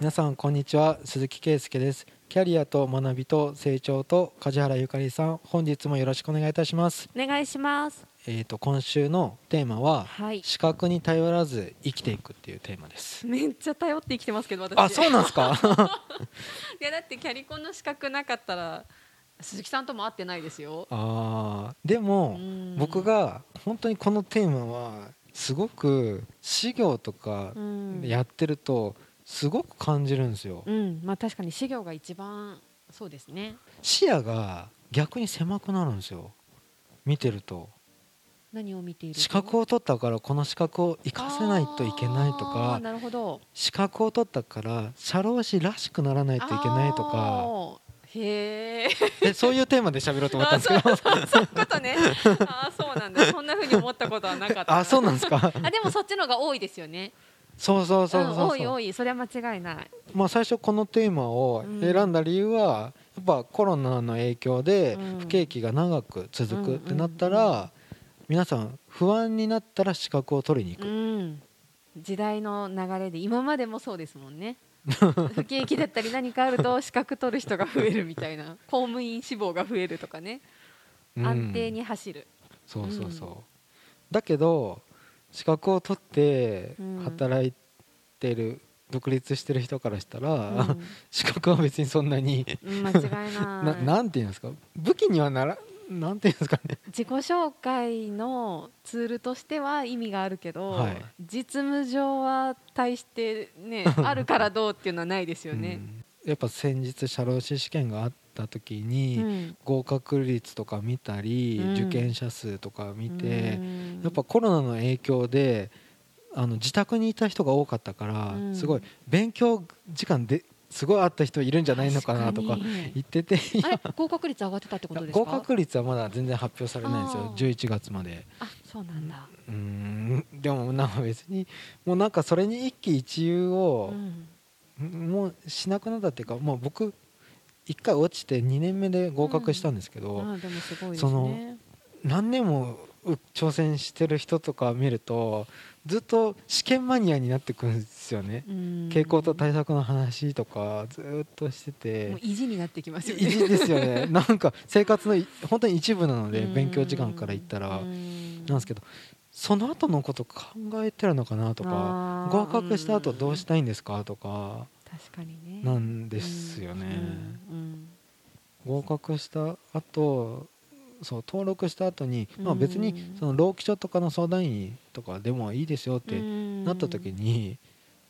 皆さんこんにちは。鈴木圭介です。キャリアと学びと成長と梶原ゆかりさん本日もよろしくお願いいたします。お願いします。えっ、と今週のテーマははい。視覚に頼らず生きていくっていうテーマです。めっちゃ頼って生きてますけど私。あそうなんですか？いやだってキャリコンの資格なかったら鈴木さんとも会ってないですよ。あーでもうん。僕が本当にこのテーマはすごく資料とかうん。やってるとすごく感じるんですよ。うん。まあ確かに資料が一番そうですね。視野が逆に狭くなるんですよ。見てると。何を見ていると？資格を取ったからこの資格を生かせないといけないとか。なるほど。資格を取ったから社労士らしくならないといけないとか。へえでそういうテーマで喋ろうと思ったんですけど。そういうことね。あーそうなんだ。そんな風に思ったことはなかった。あそうなんですか。あでもそっちのが多いですよねそうそうそうそうそう、ん多い多い。それは間違いない。まあ、最初このテーマを選んだ理由は、やっぱコロナの影響でうん。不景気が長く続くってなったうんうんうら皆さん不安になったら資格を取りに行うく、ん。時代の流れで今までもそうですもんね。不景気だったり何かあると資格取る人が増えるみたいな。公務員志望が増えるとかね。うん。安定に走る、そうそうそう、うん。だけど資格を取ってうん働いてる、独立してる人からしたら、うん。資格は別にそんなにうん間違いな ない。なんていうんですか？武器にはならなんていうんですかね？自己紹介のツールとしては意味があるけど、はい。実務上は対してねあるからどうっていうのはないですよね。うん。やっぱ先日社労士試験があった時に、うん。合格率とか見たり、うん。受験者数とか見て、うん。やっぱコロナの影響であの自宅にいた人が多かったから、うん。すごい勉強時間ですごいあった人いるんじゃないのかなとか言ってて合格率上がってたってことですか？合格率はまだ全然発表されないんですよあー。11月まで。あそうなんだ、うーん。でもなんか別にもうなんかそれに一喜一憂をう、ん。もうしなくなったっていうかもう僕1回落ちて2年目で合格したんですけど、あでもすごいですそのね。何年もう挑戦してる人とか見るとずっと試験マニアになってくるんですよね、うん。傾向と対策の話とかずっとしてて。意地になってきますよね。意地ですよね。なんか生活のい本当に一部なのでうん。勉強時間から言ったら。うん。なんですけどその後のこと考えてるのかなとか合格した後どうしたいんですかとか確かにね。なんですよね。合格した後そう登録した後に、まあ、別にうんその労基署とかの相談員とかでもいいですよってうん。なった時に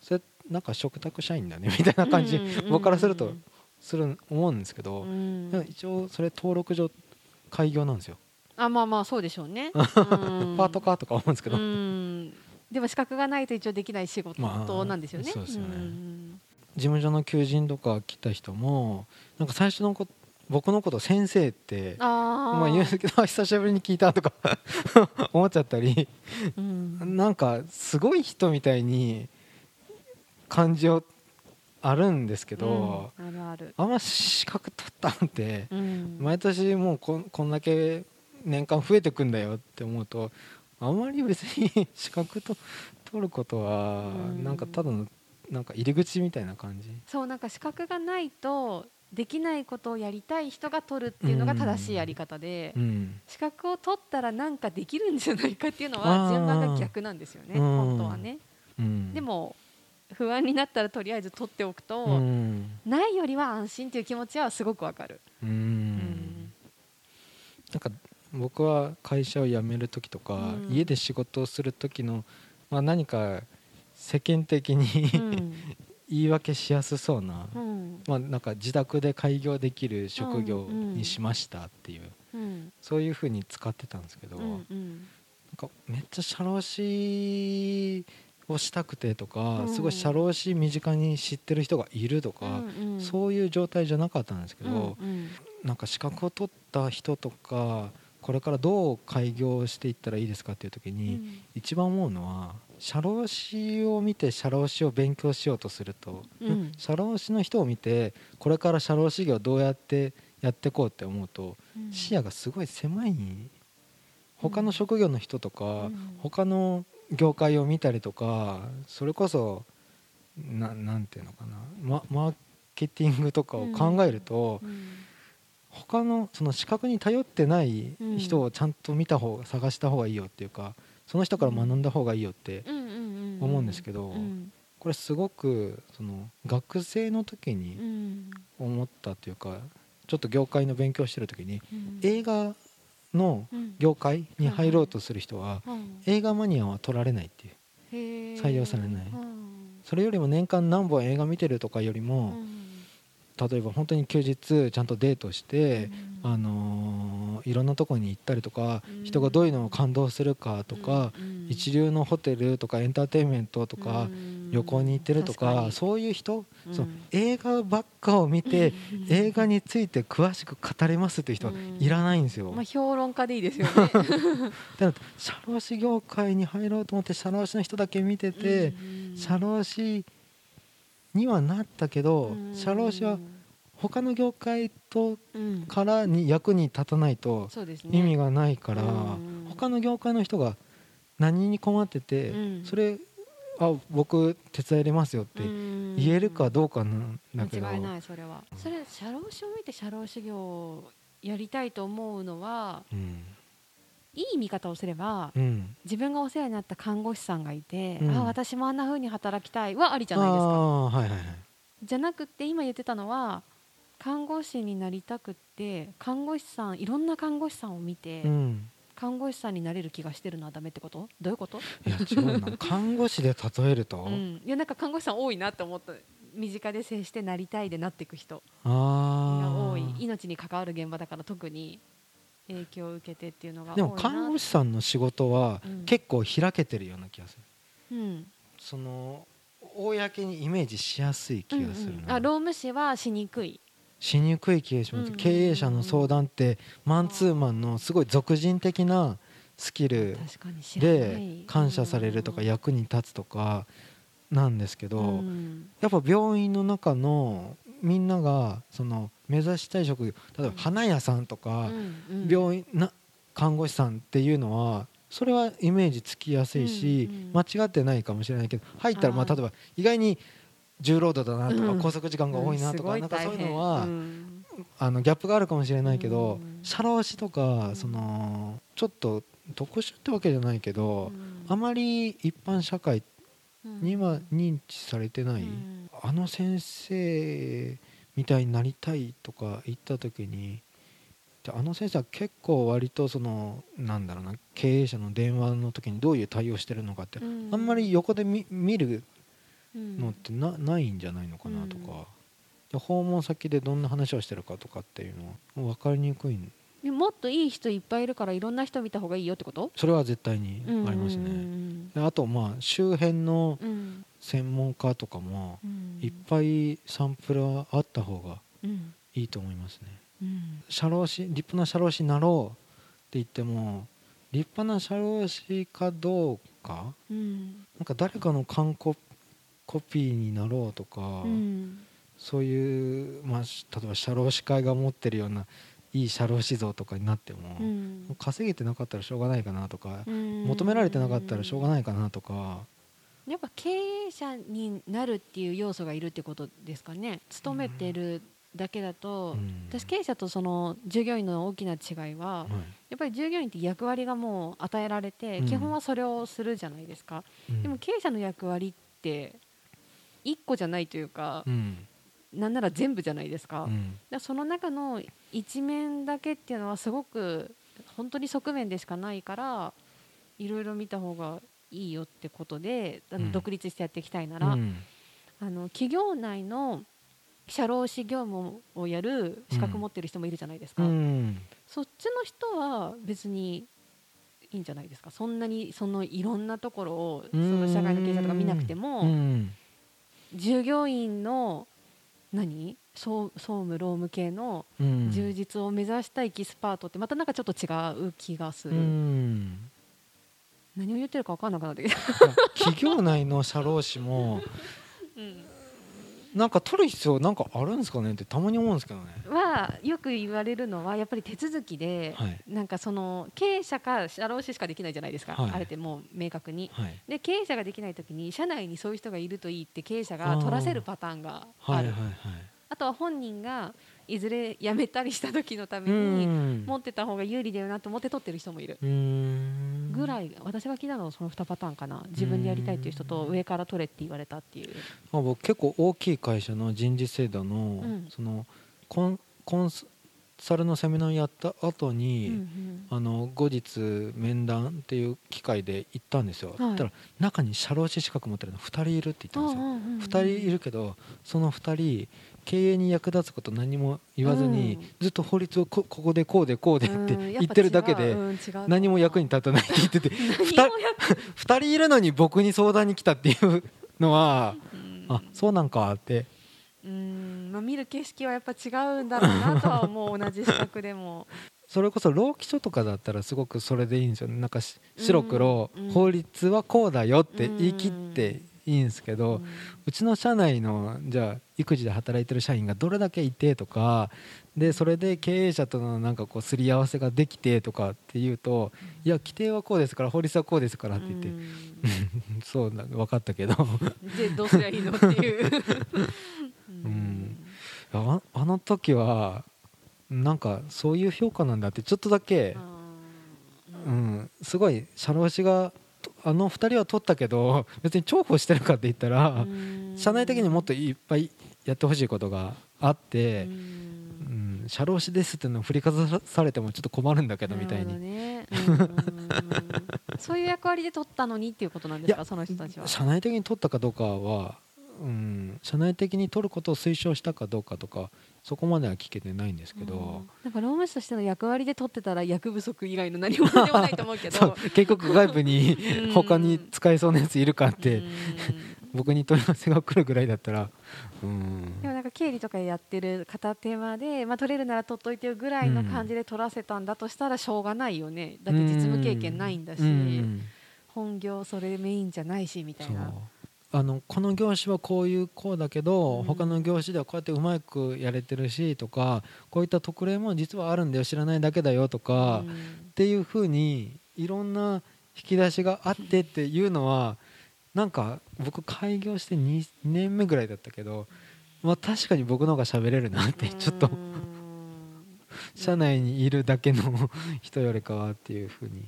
それなんか嘱託社員だね みたいな感じうん僕からするとする思うんですけど一応それ登録上開業なんですよ。あまあまあそうでしょうね。パ パートかとか思うんですけど。うん。でも資格がないと一応できない仕事まあなんですよね。そうですよね。ん事務所の求人とか来た人もなんか最初のこ僕のこと先生ってまあ言うんですけど久しぶりに聞いたとか 思っちゃったりうん。なんかすごい人みたいに感じをあるんですけど、うん。あるある。あんま資格取ったんってうん。毎年もうこんこんだけ年間増えてくんだよって思うとあまり別に 資格と取ることはうん。なんかただのなんか入り口みたいな感じ？そうなんか資格がないとできないことをやりたい人が取るっていうのが正しいやり方で、うん。資格を取ったらなんかできるんじゃないかっていうのは順番が逆なんですよねうん。本当はね。うん、でも不安になったらとりあえず取っておくと、うん。ないよりは安心っていう気持ちはすごくわかる。うん。うん。なんか僕は会社を辞める時とか、うん。家で仕事をする時の、まあ、何か世間的にうん。言い訳しやすそうな、うん。まあ、なんか自宅で開業できる職業にしましたっていう、うん。そういうふうに使ってたんですけど、うなんん。うんかめっちゃ社労士をしたくてとか、うん。すごい社労士身近に知ってる人がいるとか、うんうん。そういう状態じゃなかったんですけど、うんうん。なんか資格を取った人とかこれからどう開業していったらいいですかっていう時に、一番思うのは社労士を見て社労士を勉強しようとすると、うん。社労士の人を見てこれから社労士業どうやってやっていこうって思うと、うん。視野がすごい狭い。他の職業の人とか、うん。他の業界を見たりとかそれこそななんていうのかなママーケティングとかを考えると、うん他のその資格に頼ってない人をちゃんと見た方が探した方がいいよっていうかその人から学んだ方がいいよって思うんですけどうん。これすごくその学生の時うにん。思ったというかちょっと業界の勉強してる時にうん。映画のうん。業界に入ろうとする人はうん映画マニアは取られないっていう。採用されない。うんそれよりも年間何本映画見てるとかよりもうん例えば本当に休日ちゃんとデートしてうん。あのーいろんなとこに行ったりとかうん。人がどういうのを感動するかとかうん一流のホテルとかエンターテインメントとかうん。旅行に行ってると確かそういう人うん。その映画ばっかを見てうん。映画について詳しく語れますっていう人はいらないんですよ。まあ評論家でいいですよね。だから社労士業界に入ろうと思って社労士の人だけ見ててうん。社労士にはなったけどうん。社労士は他の業界とうんからに役に立たないと意味がないからうん。他の業界の人が何に困っててうん。それあ僕手伝いれますよってうん。言えるかどうかなんだけど。間違いないそれは。それ社労士を見て社労士業をやりたいと思うのはうんいい見方をすればうん。自分がお世話になった看護師さんがいて、うん。あ私もあんな風に働きたい。はありじゃないですか。はいはいはい。じゃなくって今言ってたのは看護師になりたくって看護師さんいろんな看護師さんを見て、うん。看護師さんになれる気がしてるのはダメってこと？どういうこと、いや違うな。看護師で例えると、うん、いやなんか看護師さん多いなって思った。身近で接してなりたいでなっていく人があ多い。あ命に関わる現場だから特に影響を受けてっていうのが多いでなも看護師さんの仕事はうん。結構開けてるような気がする、うん。その公にイメージしやすい気がするな、うんうん。あ労務士はしにくい。しにくい気がします、うん経営者の相談ってマンツーマンのすごい俗人的なスキルで感謝されるとかうん。役に立つとかなんですけど、うん。やっぱ病院の中のみんながその目指したい職業例えば花屋さんとか、病院な看護師さんっていうのはそれはイメージつきやすいし、間違ってないかもしれないけど入ったらまあ例えば意外に重労働だなとか、うん。拘束時間が多いなとか、うんなんかそういうのは、あのギャップがあるかもしれないけど、うん。社労士とか、うん。そのちょっと特殊ってわけじゃないけど、うん。あまり一般社会には認知されてない、うん。あの先生みたいになりたいとか言った時にであの先生は結構割とそのなんだろうな経営者の電話の時にどういう対応してるのかって、うん。あんまり横で見見るうん。のってなないんじゃないのかなとか、で訪問先でどんな話をしてるかとかっていうのは分かりにくいでもっといい人いっぱいいるからいろんな人見た方がいいよってこと？それは絶対にありますね。あとまあ周辺のうん専門家とかもうん。いっぱいサンプルはあった方がうん。いいと思いますね。うん。社労士立派な社労士になろうって言っても立派な社労士かどうかうん。なんか誰かの完ココピーになろうとか、うん。そういう、まあ、し例えば社労士会が持ってるようないい社労士像とかになっても、うん。稼げてなかったらしょうがないかなとか、うん。求められてなかったらしょうがないかなとか、やっぱ経営者になるっていう要素がいるってことですかね。勤めてるだけだと、うん。私経営者とその従業員の大きな違いは、はい。やっぱり従業員って役割がもう与えられて、うん。基本はそれをするじゃないですか、うん。でも経営者の役割って1個じゃないというかう、ん。なんなら全部じゃないですか,、うん。その中の一面だけっていうのはすごく本当に側面でしかないからいろいろ見た方がいいよってことであのうん。独立してやっていきたいなら、うん。あの企業内の社労士業務をやる資格持ってる人もいるじゃないですか、うん。そっちの人は別にいいんじゃないですか。そんなにそのいろんなところをその社会の経営者とか見なくても、うん。従業員の何？総総務労務系のうん。充実を目指したエキスパートってまたなんかちょっと違う気がすうる、ん何を言ってるか分かんなくなってきた、企業内の社労士もなんか取る必要なんかあるんですかねってたまに思うんですけどね。はよく言われるのはやっぱり手続きで、はい。なんかその経営者か社労士しかできないじゃないですか、はい。あれってもう明確に。はい。で経営者ができないときに社内にそういう人がいるといいって経営者が取らせるパターンがある。はいはいはい。あとは本人がいずれ辞めたりした時のためうにん。持ってた方が有利だよなと思って取ってる人もいる。ぐらい私が聞いたのはその2パターンかな。自分でやりたいっていう人と上から取れって言われたっていう。まあ、僕結構大きい会社の人事制度の,、ん。そのコンコンサルのセミナーやった後に、うんうん。あの後日面談っていう機会で行ったんですよ、はい。たら中に社労士資格持ってるの2人いるって言ったんですよ、うんうんうんうん。2人いるけどその2人経営に役立つこと何も言わずに、うん。ずっと法律をこここでこうでこうでって言ってるだけで、何も役に立たないって言ってて何も役2人いるのに僕に相談に来たっていうのは、うん。あそうなんかって。うん。まあ見る景色はやっぱ違うんだろうなとは思う同じ資格でも。それこそ労基署とかだったらすごくそれでいいんですよね。なんかし白黒、うん。法律はこうだよって言い切っていいんですけど、ううんちの社内のじゃあ育児で働いてる社員がどれだけいてとかでそれで経営者とのなんかこうすり合わせができてとかっていうと、いや規定はこうですから法律はこうですからって言って、うん。そうだ分かったけど。でどうすりゃいいのっていう。うん。ああの時はなんかそういう評価なんだってちょっとだけ、ううん。ん、すごい社労士がとあの2人は取ったけど 別に重宝してるかって言ったら、うん。社内的にもっといっぱいやってほしいことがあってう、ん。うん、社労士ですっていうのを振りかざされてもちょっと困るんだけどみたいに、ね。うそういう役割で取ったのにっていうことなんですかその人たちは。社内的に取ったかどうかは、うん、社内的に取ることを推奨したかどうかとかそこまでは聞けてないんですけど、うん。なんか労務士としての役割で取ってたら役不足以外の何もでもないと思うけど。結局外部にうん。他に使えそうなやついるかって、うん。僕に問い合わせが来るぐらいだったら、うん、でもなんか経理とかやってる片手間で、まあ、取れるなら取っといてよぐらいの感じで取らせたんだとしたらしょうがないよね。だって実務経験ないんだし、うん。本業それメインじゃないしみたそいう。な。あのこの業種はこういうこうだけど、うん。他の業種ではこうやってうまくやれてるしとかこういった特例も実はあるんだよ知らないだけだよとか、うん。っていうふうにいろんな引き出しがあってっていうのはなんか僕開業して 2, 2年目ぐらいだったけど、まあ、確かに僕の方が喋れるなってちょっと。う ん社内にいるだけの人よりかはっていうふうに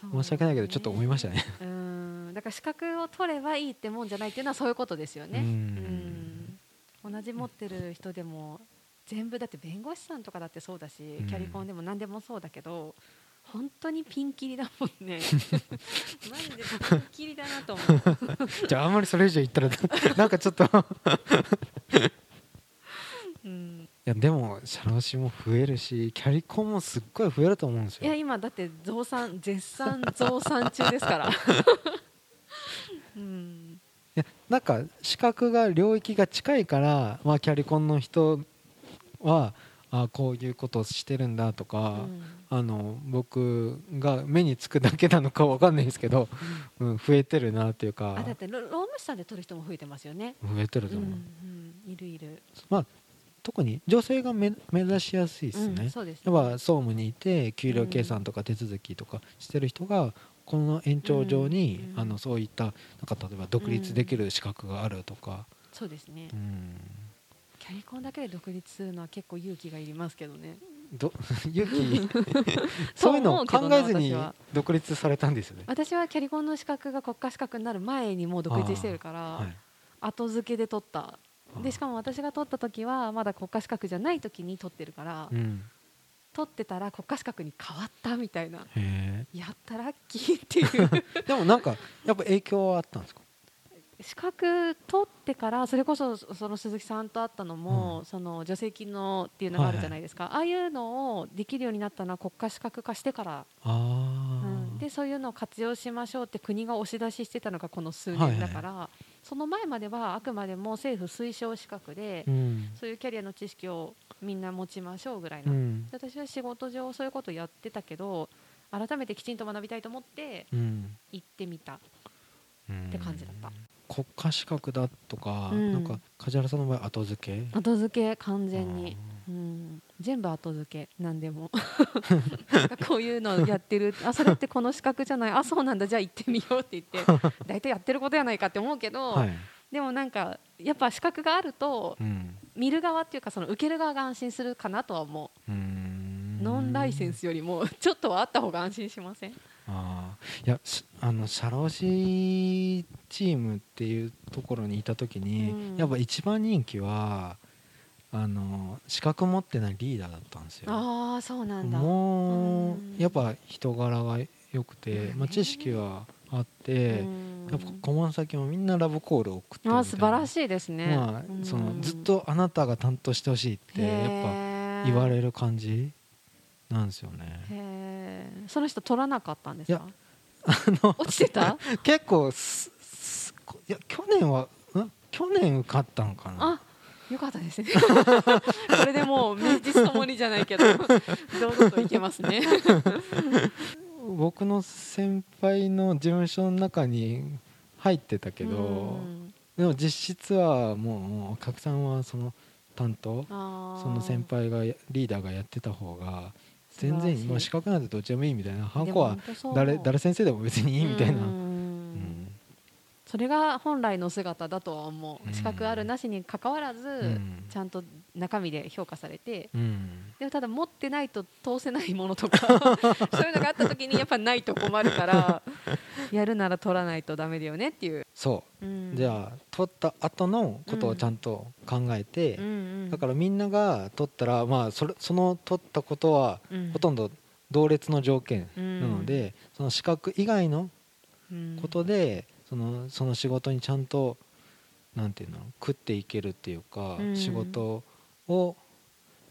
申し訳ないけどちょっと思いましたね。うん。だから資格を取ればいいってもんじゃないっていうのはそういうことですよね。うん。うん。同じ持ってる人でも全部だって弁護士さんとかだってそうだし、うん。キャリコンでも何でもそうだけど本当にピンキリだもんね。マジでピンキリだなと思う、じゃああんまりそれ以上言ったらなんかちょっと。いうん、やでも社労士も増えるしキャリコンもすっごい増えると思うんですよいや。今だって増産絶賛増産中ですから、うん、いやなんか資格が領域が近いから、まあ、キャリコンの人はあこういうことをしてるんだとか、あの僕が目につくだけなのかわかんないですけど、うん、増えてるなっていうかあだって労労務士さんで取る人も増えてますよね。増えてるうんと思う、うん、いるいる。まあ特に女性が目目指しやすいですね、うん、そうです、やっぱ総務にいて給料計算とか手続きとかしてる人がこの延長上に、うんあのそういったなんか例えば独立できる資格があるとか、そうですね。うん。キャリコンだけで独立するのは結構勇気がいりますけどね。ど 勇気？そういうのを考えずに独立されたんですよね。私はキャリコンの資格が国家資格になる前にもう独立してるから、はい、後付けで取ったでしかも私が取った時はまだ国家資格じゃない時に取ってるから、うん、取ってたら国家資格に変わったみたいな。へやったラッキーっていう。え でもなんかやっぱ影響はあったんですか？資格取ってからそれこそその鈴木さんと会ったのも、うん。その助成金のっていうのがあるじゃないですか、ああいうのをできるようになったのは国家資格化してから、あうん。ーでそういうのを活用しましょうって国が押し出ししてたのがこの数はいはい年だから、その前まではあくまでも政府推奨資格で、うん。そういうキャリアの知識をみんな持ちましょうぐらいの、うん。で私は仕事上そういうことやってたけど改めてきちんと学びたいと思ってうん。行ってみたうって感じだった。国家資格だとか、うん。なんか梶原さんの場合後付け？後付け完全に、うん、全部後付け何でも。こういうのやってるあそれってこの資格じゃない。あそうなんだ。じゃあ行ってみようって言って大体やってることやないかって思うけど、はい、でもなんかやっぱ資格があるとうん。見る側っていうかその受ける側が安心するかなとは思う。ノンライセンスよりもちょっとはあった方が安心しません？あー。いやしあの社労士チームっていうところにいた時に、うん。やっぱ一番人気はあの資格持ってないリーダーだったんですよ。ああそうなんだ。もううん。やっぱ人柄が良くて、まあ、知識はあって、うん。やっぱ顧問先もみんなラブコールを送ってあー素晴らしいですね、まあうん。そのずっとあなたが担当してほしいってやっぱ言われる感じなんですよね。その人取らなかったんですか？あの落ちてた？結構すすいや去年はん？去年受かったのかな。あよかったですね。これでもう名実ともにじゃないけど堂々といけますね。僕の先輩の事務所の中に入ってたけど、うん。でも実質はもうお客さんはその担当その先輩がリーダーがやってた方が全然資格なんてどっちでもいいみたいな。ハンコは誰誰先生でも別にいいみたいな、それが本来の姿だとは思う。ん。う資格あるなしにかかわらず、うん。ちゃんと中身で評価されて。うん。でもただ持ってないと通せないものとか そういうのがあった時にやっぱないと困るからやるなら取らないとダメだよねっていう、そう。うん。じゃあ取った後のことをちゃんと考えて、うん。うんだからみんなが取ったら、まあ、それその取ったことはうん。ほとんど同列の条件ななので、その資格以外のうんことで、そのその仕事にちゃんとなんていうの食っていけるっていうか、うん。仕事を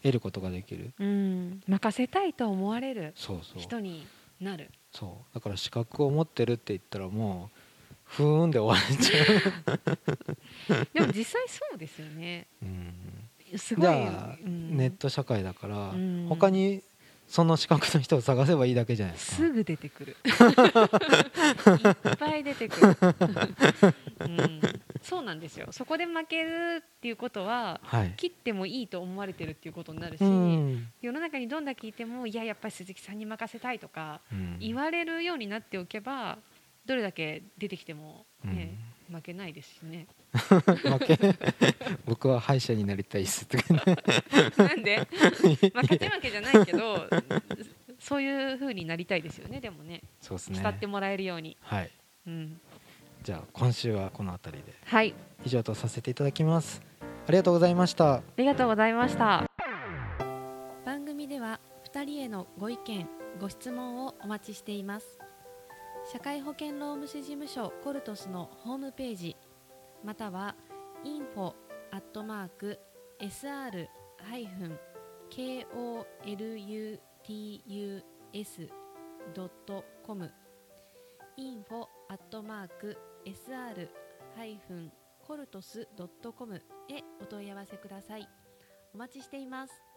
得ることができる。うん。任せたいと思われるそうそう。人になる。そう。だから資格を持ってるって言ったらもうふーんで終われちゃう、でも実際そうですよね。うん。すごいじゃあ、うん。ネット社会だから、うん。他にその資格の人を探せばいいだけじゃないですか。すぐ出てくる。いっぱい出てくる、うん、そうなんですよ。そこで負けるっていうことははい、切ってもいいと思われてるっていうことになるし、うん。世の中にどんだけいてもいややっぱり鈴木さんに任せたいとかうん。言われるようになっておけばどれだけ出てきても、ね負けないですしね 負け。僕は歯医者になりたいっすとかね。なんで？負けて負けじゃないけどそういう風になりたいですよねでもね。そうですね。慕ってもらえるように、はい。うん、じゃあ今週はこの辺りで。はい。以上とさせていただきます。ありがとうございました。ありがとうございました。番組では2人へのご意見ご質問をお待ちしています。社会保険労務士事務所コルトスのホームページまたは info アットマーク sr ハイフン kolutus ドットコム info アットマーク sr ハイフンコルトスドットコムへお問い合わせください。お待ちしています。